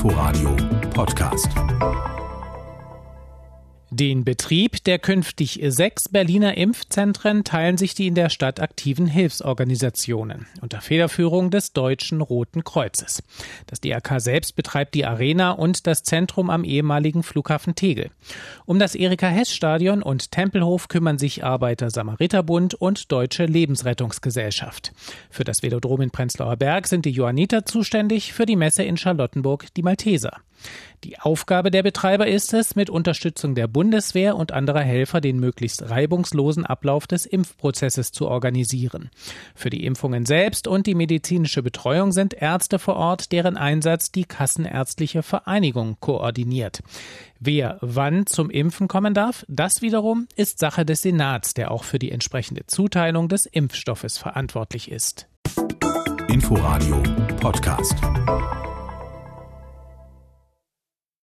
Inforadio Podcast. Den Betrieb der künftig sechs Berliner Impfzentren teilen sich die in der Stadt aktiven Hilfsorganisationen unter Federführung des Deutschen Roten Kreuzes. Das DRK selbst betreibt die Arena und das Zentrum am ehemaligen Flughafen Tegel. Um das Erika-Hess-Stadion und Tempelhof kümmern sich Arbeiter-Samariterbund und Deutsche Lebensrettungsgesellschaft. Für das Velodrom in Prenzlauer Berg sind die Johanniter zuständig, für die Messe in Charlottenburg die Malteser. Die Aufgabe der Betreiber ist es, mit Unterstützung der Bundeswehr und anderer Helfer den möglichst reibungslosen Ablauf des Impfprozesses zu organisieren. Für die Impfungen selbst und die medizinische Betreuung sind Ärzte vor Ort, deren Einsatz die Kassenärztliche Vereinigung koordiniert. Wer wann zum Impfen kommen darf, das wiederum ist Sache des Senats, der auch für die entsprechende Zuteilung des Impfstoffes verantwortlich ist. Inforadio Podcast.